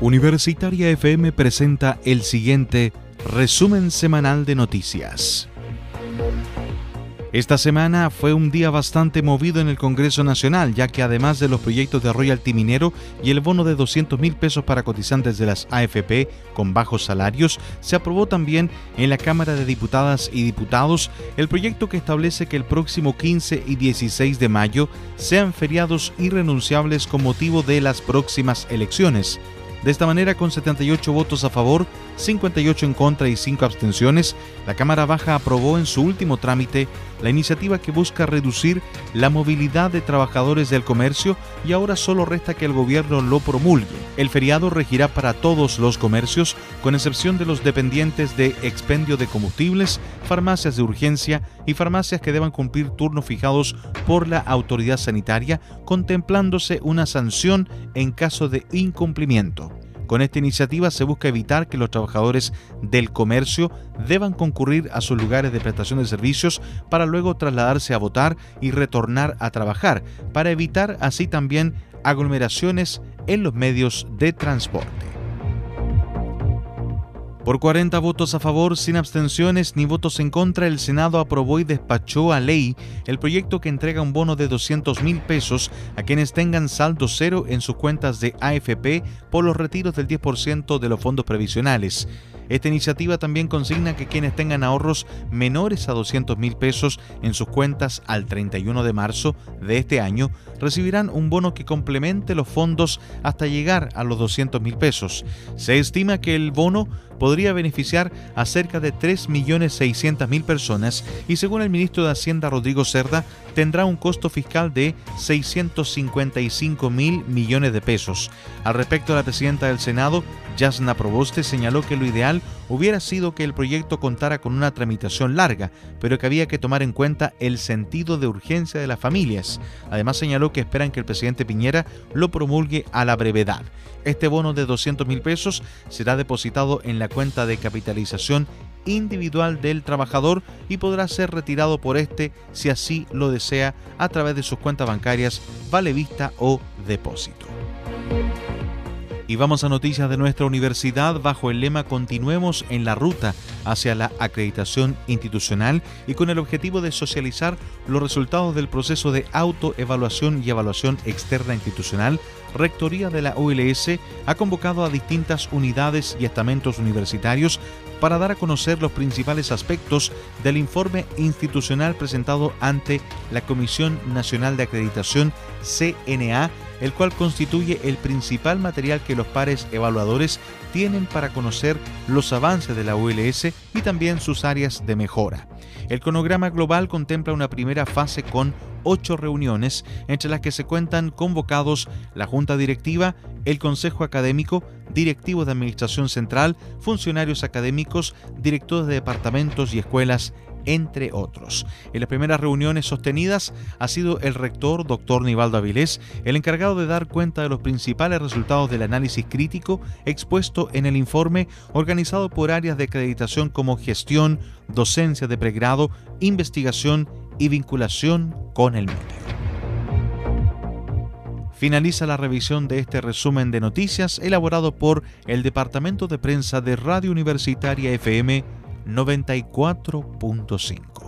Universitaria FM presenta el siguiente resumen semanal de noticias. Esta semana fue un día bastante movido en el Congreso Nacional, ya que además de los proyectos de royalty minero y el bono de 200 mil pesos para cotizantes de las AFP con bajos salarios, se aprobó también en la Cámara de Diputadas y Diputados el proyecto que establece que el próximo 15 y 16 de mayo sean feriados irrenunciables con motivo de las próximas elecciones. De esta manera, con 78 votos a favor, 58 en contra y 5 abstenciones, la Cámara Baja aprobó en su último trámite la iniciativa que busca reducir la movilidad de trabajadores del comercio y ahora solo resta que el gobierno lo promulgue. El feriado regirá para todos los comercios, con excepción de los dependientes de expendio de combustibles, farmacias de urgencia y farmacias que deban cumplir turnos fijados por la autoridad sanitaria, contemplándose una sanción en caso de incumplimiento. Con esta iniciativa se busca evitar que los trabajadores del comercio deban concurrir a sus lugares de prestación de servicios para luego trasladarse a votar y retornar a trabajar, para evitar así también aglomeraciones en los medios de transporte. Por 40 votos a favor, sin abstenciones ni votos en contra, el Senado aprobó y despachó a ley el proyecto que entrega un bono de 200 mil pesos a quienes tengan saldo cero en sus cuentas de AFP por los retiros del 10% de los fondos previsionales. Esta iniciativa también consigna que quienes tengan ahorros menores a 200 mil pesos en sus cuentas al 31 de marzo de este año recibirán un bono que complemente los fondos hasta llegar a los 200 mil pesos. Se estima que el bono podría beneficiar a cerca de 3.600.000 personas y según el ministro de Hacienda Rodrigo Cerda tendrá un costo fiscal de 655 mil millones de pesos. Al respecto, la presidenta del Senado, Yasna Proboste, señaló que lo ideal hubiera sido que el proyecto contara con una tramitación larga, pero que había que tomar en cuenta el sentido de urgencia de las familias. Además señaló que esperan que el presidente Piñera lo promulgue a la brevedad. Este bono de 200 mil pesos será depositado en la cuenta de capitalización individual del trabajador y podrá ser retirado por este si así lo desea a través de sus cuentas bancarias, vale vista o depósito. Y vamos a noticias de nuestra universidad bajo el lema Continuemos en la ruta hacia la acreditación institucional y con el objetivo de socializar los resultados del proceso de autoevaluación y evaluación externa institucional. Rectoría de la ULS ha convocado a distintas unidades y estamentos universitarios para dar a conocer los principales aspectos del informe institucional presentado ante la Comisión Nacional de Acreditación CNA el cual constituye el principal material que los pares evaluadores tienen para conocer los avances de la ULS y también sus áreas de mejora. El cronograma global contempla una primera fase con ocho reuniones, entre las que se cuentan convocados la Junta Directiva, el Consejo Académico, directivos de Administración Central, funcionarios académicos, directores de departamentos y escuelas, entre otros. En las primeras reuniones sostenidas ha sido el rector, doctor Nivaldo Avilés, el encargado de dar cuenta de los principales resultados del análisis crítico expuesto en el informe organizado por áreas de acreditación como gestión, docencia de pregrado, investigación y vinculación con el medio. Finaliza la revisión de este resumen de noticias elaborado por el Departamento de Prensa de Radio Universitaria FM 94.5.